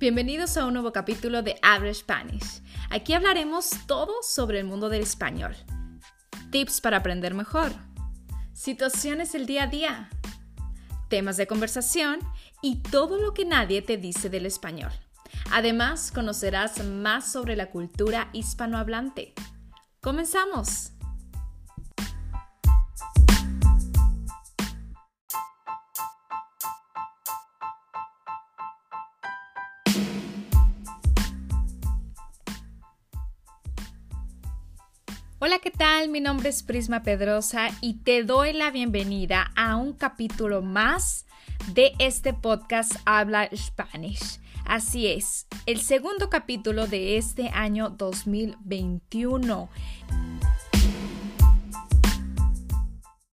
Bienvenidos a un nuevo capítulo de Average Spanish. Aquí hablaremos todo sobre el mundo del español. Tips para aprender mejor. Situaciones del día a día. Temas de conversación y todo lo que nadie te dice del español. Además, conocerás más sobre la cultura hispanohablante. ¡Comenzamos! Hola, ¿qué tal? Mi nombre es Prisma Pedrosa y te doy la bienvenida a un capítulo más de este podcast Habla Spanish. Así es, el segundo capítulo de este año 2021.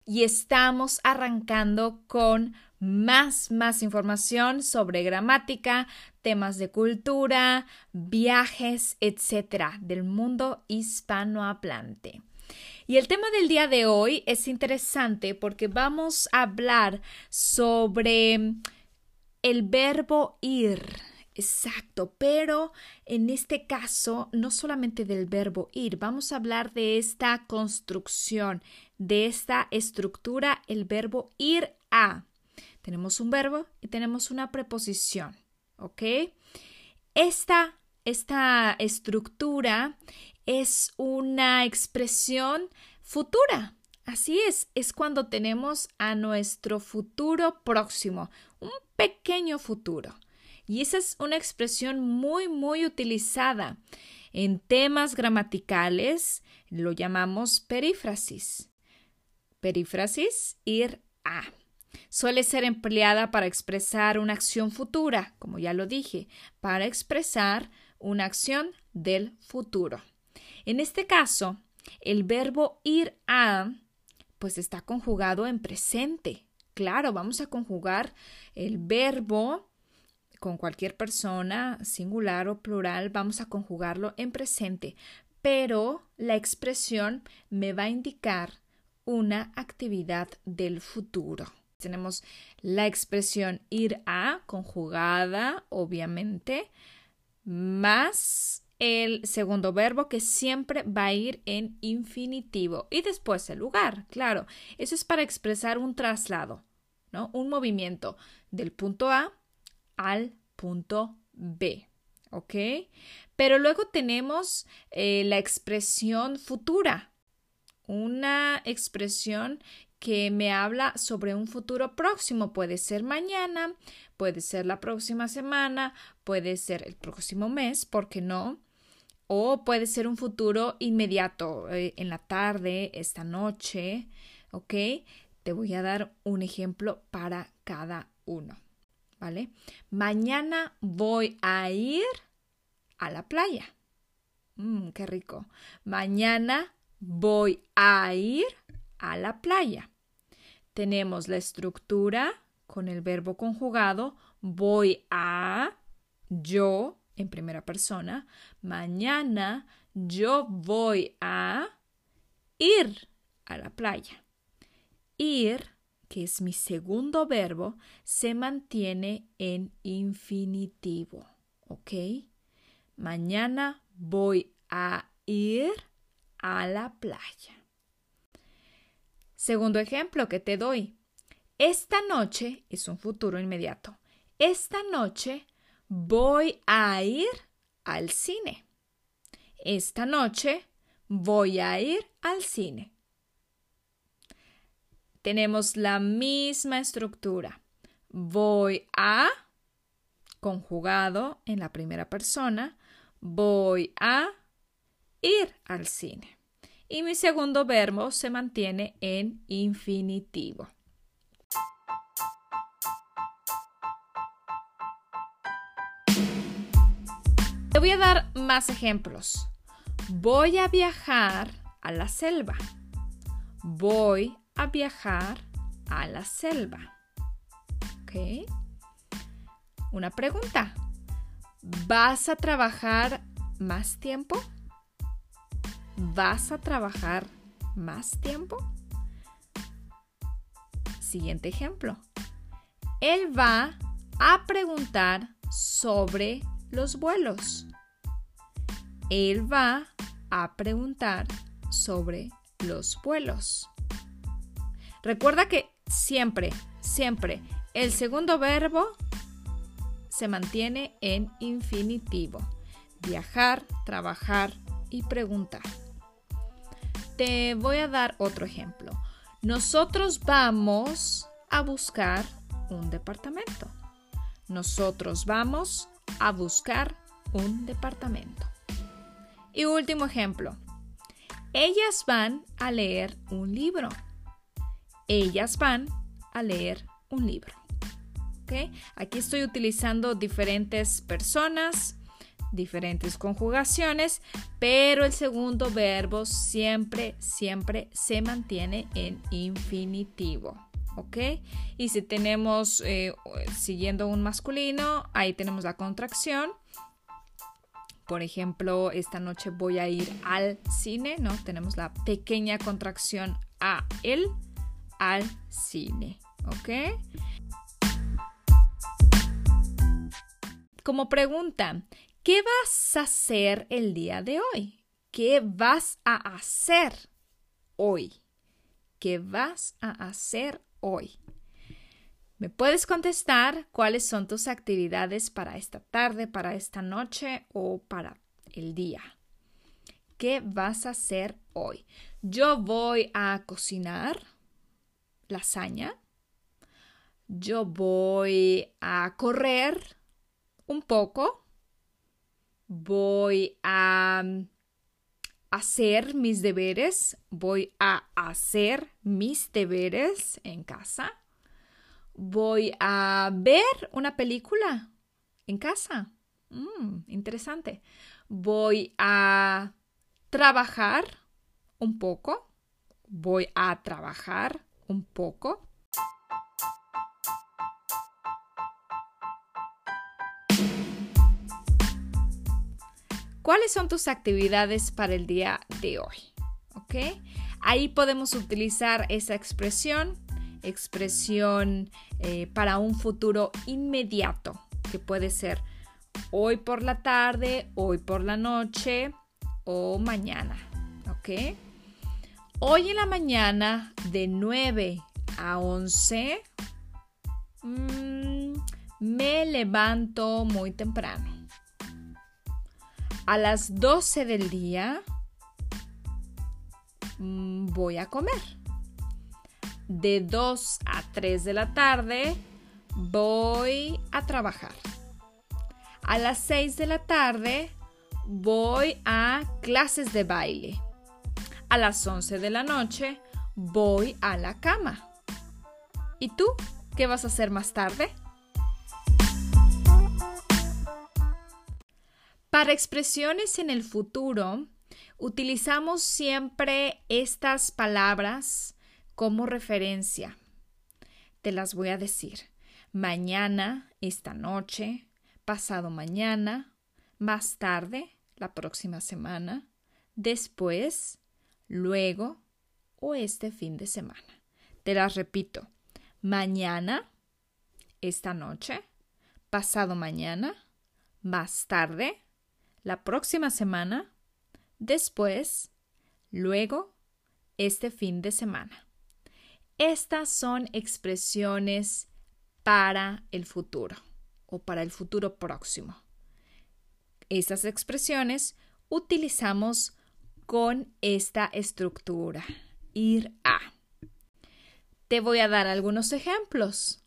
Y estamos arrancando con más, más información sobre gramática, temas de cultura, viajes, etcétera, del mundo hispanohablante. Y el tema del día de hoy es interesante porque vamos a hablar sobre el verbo ir. Exacto, pero en este caso no solamente del verbo ir, vamos a hablar de esta construcción, de esta estructura, el verbo ir a. Tenemos un verbo y tenemos una preposición, ¿ok? Esta, esta estructura es una expresión futura. Así es, es cuando tenemos a nuestro futuro próximo, un pequeño futuro. Y esa es una expresión muy, muy utilizada en temas gramaticales, lo llamamos perífrasis. Perífrasis, ir a. Suele ser empleada para expresar una acción futura, como ya lo dije, para expresar una acción del futuro. En este caso, el verbo ir a, pues está conjugado en presente. Claro, vamos a conjugar el verbo con cualquier persona, singular o plural, vamos a conjugarlo en presente, pero la expresión me va a indicar una actividad del futuro. Tenemos la expresión ir a, conjugada, obviamente, más el segundo verbo que siempre va a ir en infinitivo y después el lugar, claro. Eso es para expresar un traslado, ¿no? Un movimiento del punto A al punto B, ¿ok? Pero luego tenemos eh, la expresión futura, una expresión que me habla sobre un futuro próximo. Puede ser mañana, puede ser la próxima semana, puede ser el próximo mes, ¿por qué no? O puede ser un futuro inmediato, eh, en la tarde, esta noche, ¿ok? Te voy a dar un ejemplo para cada uno, ¿vale? Mañana voy a ir a la playa. Mmm, qué rico. Mañana voy a ir a la playa. Tenemos la estructura con el verbo conjugado voy a, yo en primera persona, mañana yo voy a ir a la playa. Ir, que es mi segundo verbo, se mantiene en infinitivo, ¿ok? Mañana voy a ir a la playa. Segundo ejemplo que te doy. Esta noche es un futuro inmediato. Esta noche voy a ir al cine. Esta noche voy a ir al cine. Tenemos la misma estructura. Voy a, conjugado en la primera persona, voy a ir al cine y mi segundo verbo se mantiene en infinitivo. Te voy a dar más ejemplos. Voy a viajar a la selva. Voy a viajar a la selva. ¿Ok? Una pregunta. ¿Vas a trabajar más tiempo? ¿Vas a trabajar más tiempo? Siguiente ejemplo. Él va a preguntar sobre los vuelos. Él va a preguntar sobre los vuelos. Recuerda que siempre, siempre el segundo verbo se mantiene en infinitivo. Viajar, trabajar y preguntar. Te voy a dar otro ejemplo. Nosotros vamos a buscar un departamento. Nosotros vamos a buscar un departamento. Y último ejemplo. Ellas van a leer un libro. Ellas van a leer un libro. Aquí estoy utilizando diferentes personas, diferentes conjugaciones, pero el segundo verbo siempre, siempre se mantiene en infinitivo. ¿Ok? Y si tenemos, eh, siguiendo un masculino, ahí tenemos la contracción. Por ejemplo, esta noche voy a ir al cine, ¿no? Tenemos la pequeña contracción a él, al cine, ¿ok? Como pregunta, ¿qué vas a hacer el día de hoy? ¿Qué vas a hacer hoy? ¿Qué vas a hacer hoy? ¿Me puedes contestar cuáles son tus actividades para esta tarde, para esta noche o para el día? ¿Qué vas a hacer hoy? Yo voy a cocinar lasaña. Yo voy a correr un poco. Voy a hacer mis deberes. Voy a hacer mis deberes en casa. Voy a ver una película en casa. Mm, interesante. Voy a trabajar un poco. Voy a trabajar un poco. ¿Cuáles son tus actividades para el día de hoy? ¿Ok? Ahí podemos utilizar esa expresión, expresión eh, para un futuro inmediato, que puede ser hoy por la tarde, hoy por la noche o mañana. ¿Ok? Hoy en la mañana de 9 a 11 mm, me levanto muy temprano a las 12 del día mm, voy a comer. De 2 a 3 de la tarde voy a trabajar. A las 6 de la tarde voy a clases de baile. A las 11 de la noche voy a la cama. ¿Y tú qué vas a hacer más tarde? Para expresiones en el futuro, utilizamos siempre estas palabras como referencia. Te las voy a decir. Mañana, esta noche, pasado mañana, más tarde, la próxima semana, después, luego o este fin de semana. Te las repito. Mañana, esta noche, pasado mañana, más tarde, la próxima semana, después, luego, este fin de semana. Estas son expresiones para el futuro o para el futuro próximo. Estas expresiones utilizamos con esta estructura, ir a. Te voy a dar algunos ejemplos.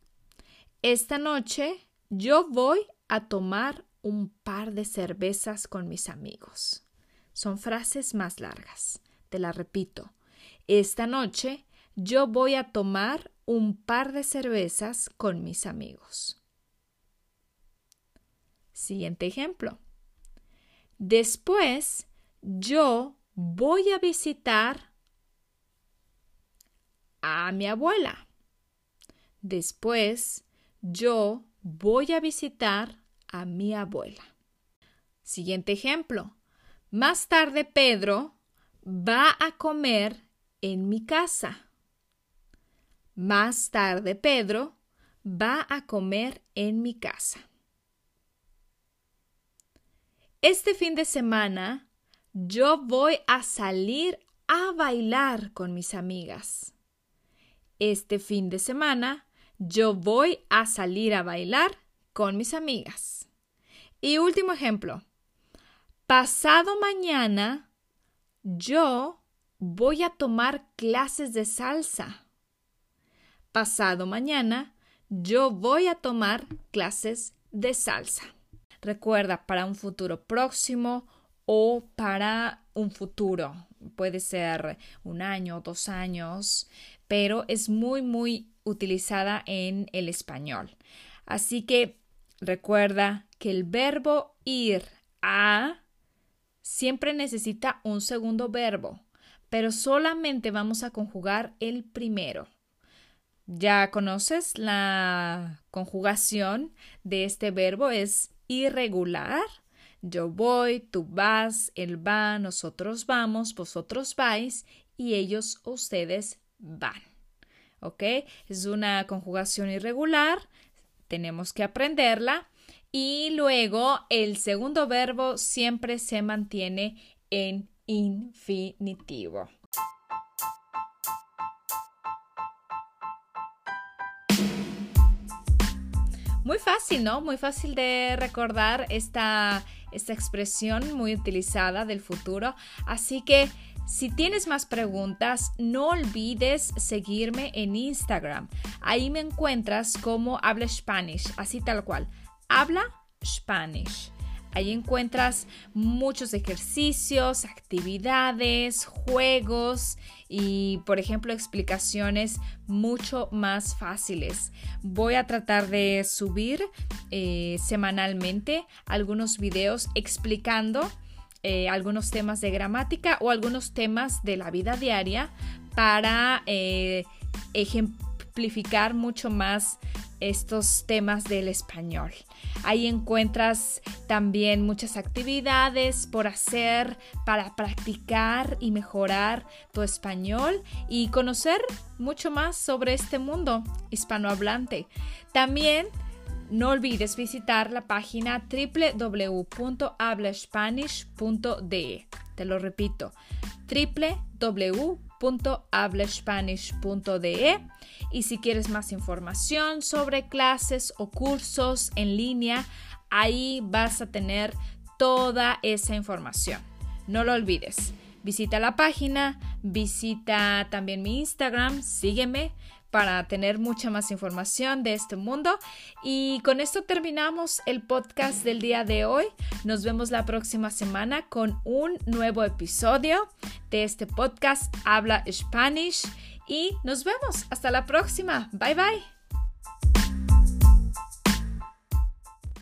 Esta noche yo voy a tomar un par de cervezas con mis amigos. Son frases más largas. Te la repito. Esta noche yo voy a tomar un par de cervezas con mis amigos. Siguiente ejemplo. Después yo voy a visitar a mi abuela. Después yo voy a visitar a mi abuela. Siguiente ejemplo. Más tarde Pedro va a comer en mi casa. Más tarde Pedro va a comer en mi casa. Este fin de semana yo voy a salir a bailar con mis amigas. Este fin de semana yo voy a salir a bailar con mis amigas. Y último ejemplo. Pasado mañana yo voy a tomar clases de salsa. Pasado mañana yo voy a tomar clases de salsa. Recuerda, para un futuro próximo o para un futuro. Puede ser un año, dos años, pero es muy, muy utilizada en el español. Así que recuerda que el verbo ir a siempre necesita un segundo verbo, pero solamente vamos a conjugar el primero. Ya conoces la conjugación de este verbo es irregular. Yo voy, tú vas, él va, nosotros vamos, vosotros vais y ellos, ustedes van. ¿Ok? Es una conjugación irregular, tenemos que aprenderla y luego el segundo verbo siempre se mantiene en infinitivo. Muy fácil, ¿no? Muy fácil de recordar esta, esta expresión muy utilizada del futuro. Así que si tienes más preguntas, no olvides seguirme en Instagram. Ahí me encuentras como Habla Spanish, así tal cual. Habla Spanish. Ahí encuentras muchos ejercicios, actividades, juegos y, por ejemplo, explicaciones mucho más fáciles. Voy a tratar de subir eh, semanalmente algunos videos explicando eh, algunos temas de gramática o algunos temas de la vida diaria para eh, ejemplificar mucho más estos temas del español. Ahí encuentras también muchas actividades por hacer para practicar y mejorar tu español y conocer mucho más sobre este mundo hispanohablante. También no olvides visitar la página www.hablaspanish.de. Te lo repito, www.hablaspanish.de y si quieres más información sobre clases o cursos en línea, ahí vas a tener toda esa información. No lo olvides. Visita la página, visita también mi Instagram, sígueme para tener mucha más información de este mundo. Y con esto terminamos el podcast del día de hoy. Nos vemos la próxima semana con un nuevo episodio de este podcast Habla Spanish y nos vemos. Hasta la próxima. Bye bye.